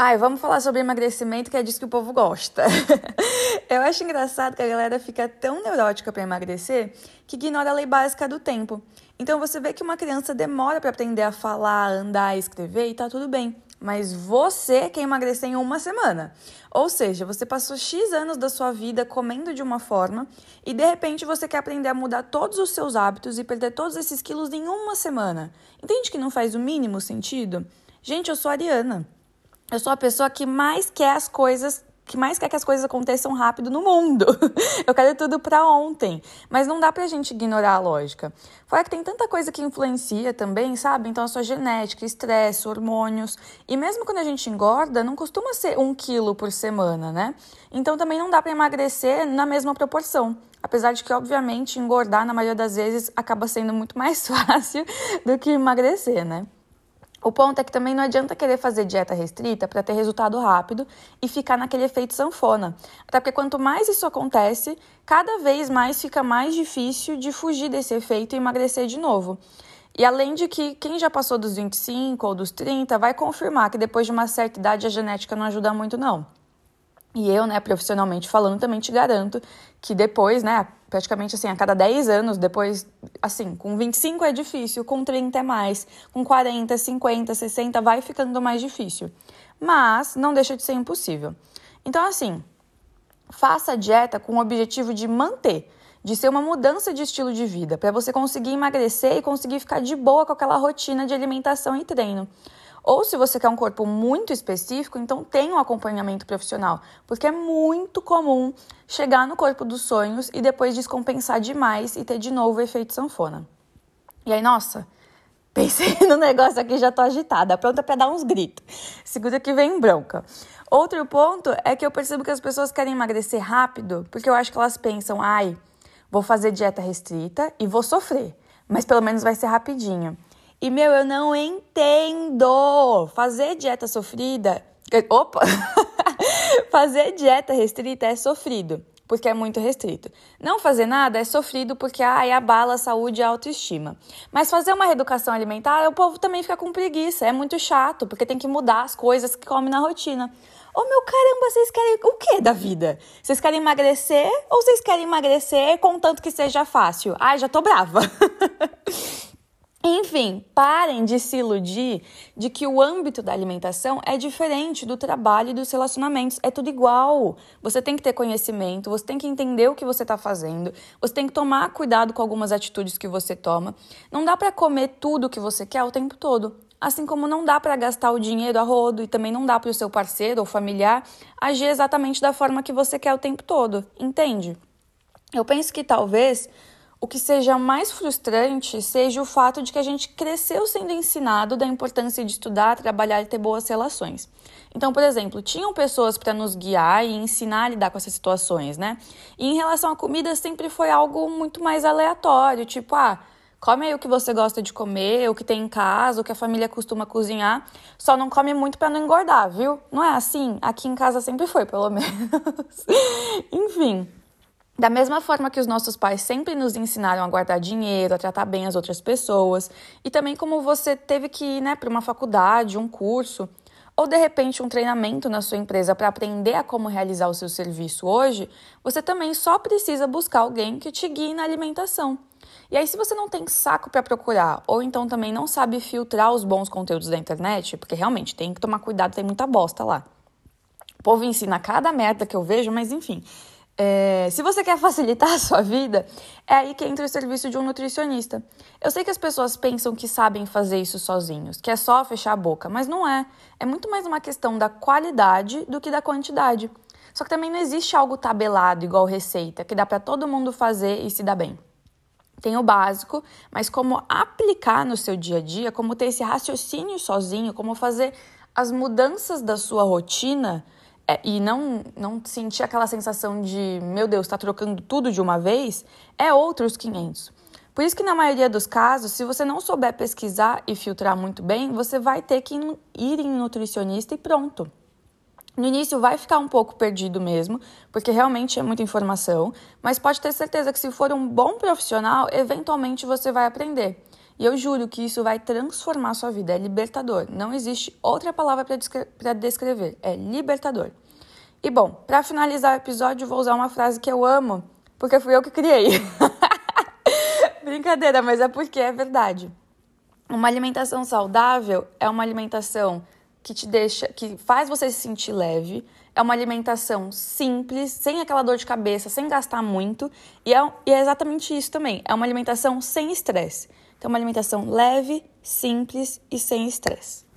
Ai, vamos falar sobre emagrecimento, que é disso que o povo gosta. Eu acho engraçado que a galera fica tão neurótica para emagrecer que ignora a lei básica do tempo. Então você vê que uma criança demora para aprender a falar, andar, escrever e tá tudo bem. Mas você quer emagrecer em uma semana. Ou seja, você passou X anos da sua vida comendo de uma forma e de repente você quer aprender a mudar todos os seus hábitos e perder todos esses quilos em uma semana. Entende que não faz o mínimo sentido? Gente, eu sou Ariana. Eu sou a pessoa que mais quer as coisas que mais quer que as coisas aconteçam rápido no mundo. Eu quero tudo para ontem. Mas não dá pra gente ignorar a lógica. Fora que tem tanta coisa que influencia também, sabe? Então a sua genética, estresse, hormônios. E mesmo quando a gente engorda, não costuma ser um quilo por semana, né? Então também não dá para emagrecer na mesma proporção. Apesar de que, obviamente, engordar na maioria das vezes acaba sendo muito mais fácil do que emagrecer, né? O ponto é que também não adianta querer fazer dieta restrita para ter resultado rápido e ficar naquele efeito sanfona. Até porque quanto mais isso acontece, cada vez mais fica mais difícil de fugir desse efeito e emagrecer de novo. E além de que quem já passou dos 25 ou dos 30 vai confirmar que depois de uma certa idade a genética não ajuda muito não. E eu, né, profissionalmente falando, também te garanto que depois, né, praticamente assim, a cada 10 anos, depois, assim, com 25 é difícil, com 30 é mais, com 40, 50, 60 vai ficando mais difícil. Mas não deixa de ser impossível. Então, assim, faça a dieta com o objetivo de manter, de ser uma mudança de estilo de vida, para você conseguir emagrecer e conseguir ficar de boa com aquela rotina de alimentação e treino. Ou se você quer um corpo muito específico, então tem um acompanhamento profissional, porque é muito comum chegar no corpo dos sonhos e depois descompensar demais e ter de novo o efeito sanfona. E aí, nossa, pensei no negócio aqui já tô agitada, pronta para dar uns gritos. Segura que vem bronca. Outro ponto é que eu percebo que as pessoas querem emagrecer rápido, porque eu acho que elas pensam, ai, vou fazer dieta restrita e vou sofrer, mas pelo menos vai ser rapidinho. E, meu, eu não entendo. Fazer dieta sofrida. Opa! fazer dieta restrita é sofrido, porque é muito restrito. Não fazer nada é sofrido porque ai, abala a saúde e a autoestima. Mas fazer uma reeducação alimentar, o povo também fica com preguiça. É muito chato, porque tem que mudar as coisas que come na rotina. Ô oh, meu caramba, vocês querem o que da vida? Vocês querem emagrecer ou vocês querem emagrecer contanto que seja fácil? Ai, já tô brava. Enfim, parem de se iludir de que o âmbito da alimentação é diferente do trabalho e dos relacionamentos. É tudo igual. Você tem que ter conhecimento, você tem que entender o que você está fazendo, você tem que tomar cuidado com algumas atitudes que você toma. Não dá para comer tudo o que você quer o tempo todo. Assim como não dá para gastar o dinheiro a rodo e também não dá para o seu parceiro ou familiar agir exatamente da forma que você quer o tempo todo. Entende? Eu penso que talvez o que seja mais frustrante seja o fato de que a gente cresceu sendo ensinado da importância de estudar, trabalhar e ter boas relações. Então, por exemplo, tinham pessoas para nos guiar e ensinar a lidar com essas situações, né? E em relação à comida, sempre foi algo muito mais aleatório, tipo, ah, come aí o que você gosta de comer, o que tem em casa, o que a família costuma cozinhar, só não come muito para não engordar, viu? Não é assim? Aqui em casa sempre foi, pelo menos. Enfim. Da mesma forma que os nossos pais sempre nos ensinaram a guardar dinheiro, a tratar bem as outras pessoas, e também como você teve que ir né, para uma faculdade, um curso, ou de repente um treinamento na sua empresa para aprender a como realizar o seu serviço hoje, você também só precisa buscar alguém que te guie na alimentação. E aí, se você não tem saco para procurar, ou então também não sabe filtrar os bons conteúdos da internet, porque realmente tem que tomar cuidado, tem muita bosta lá. O povo ensina cada merda que eu vejo, mas enfim. É, se você quer facilitar a sua vida, é aí que entra o serviço de um nutricionista. Eu sei que as pessoas pensam que sabem fazer isso sozinhos, que é só fechar a boca, mas não é. É muito mais uma questão da qualidade do que da quantidade. Só que também não existe algo tabelado igual receita, que dá para todo mundo fazer e se dá bem. Tem o básico, mas como aplicar no seu dia a dia, como ter esse raciocínio sozinho, como fazer as mudanças da sua rotina é, e não, não sentir aquela sensação de, meu Deus, está trocando tudo de uma vez, é outros 500. Por isso que na maioria dos casos, se você não souber pesquisar e filtrar muito bem, você vai ter que ir em nutricionista e pronto. No início vai ficar um pouco perdido mesmo, porque realmente é muita informação, mas pode ter certeza que se for um bom profissional, eventualmente você vai aprender. E eu juro que isso vai transformar sua vida. É libertador. Não existe outra palavra para descrever. É libertador. E bom, para finalizar o episódio, vou usar uma frase que eu amo, porque fui eu que criei. Brincadeira, mas é porque é verdade. Uma alimentação saudável é uma alimentação que te deixa, que faz você se sentir leve, é uma alimentação simples, sem aquela dor de cabeça, sem gastar muito, e é, e é exatamente isso também. É uma alimentação sem estresse. Então, uma alimentação leve, simples e sem estresse.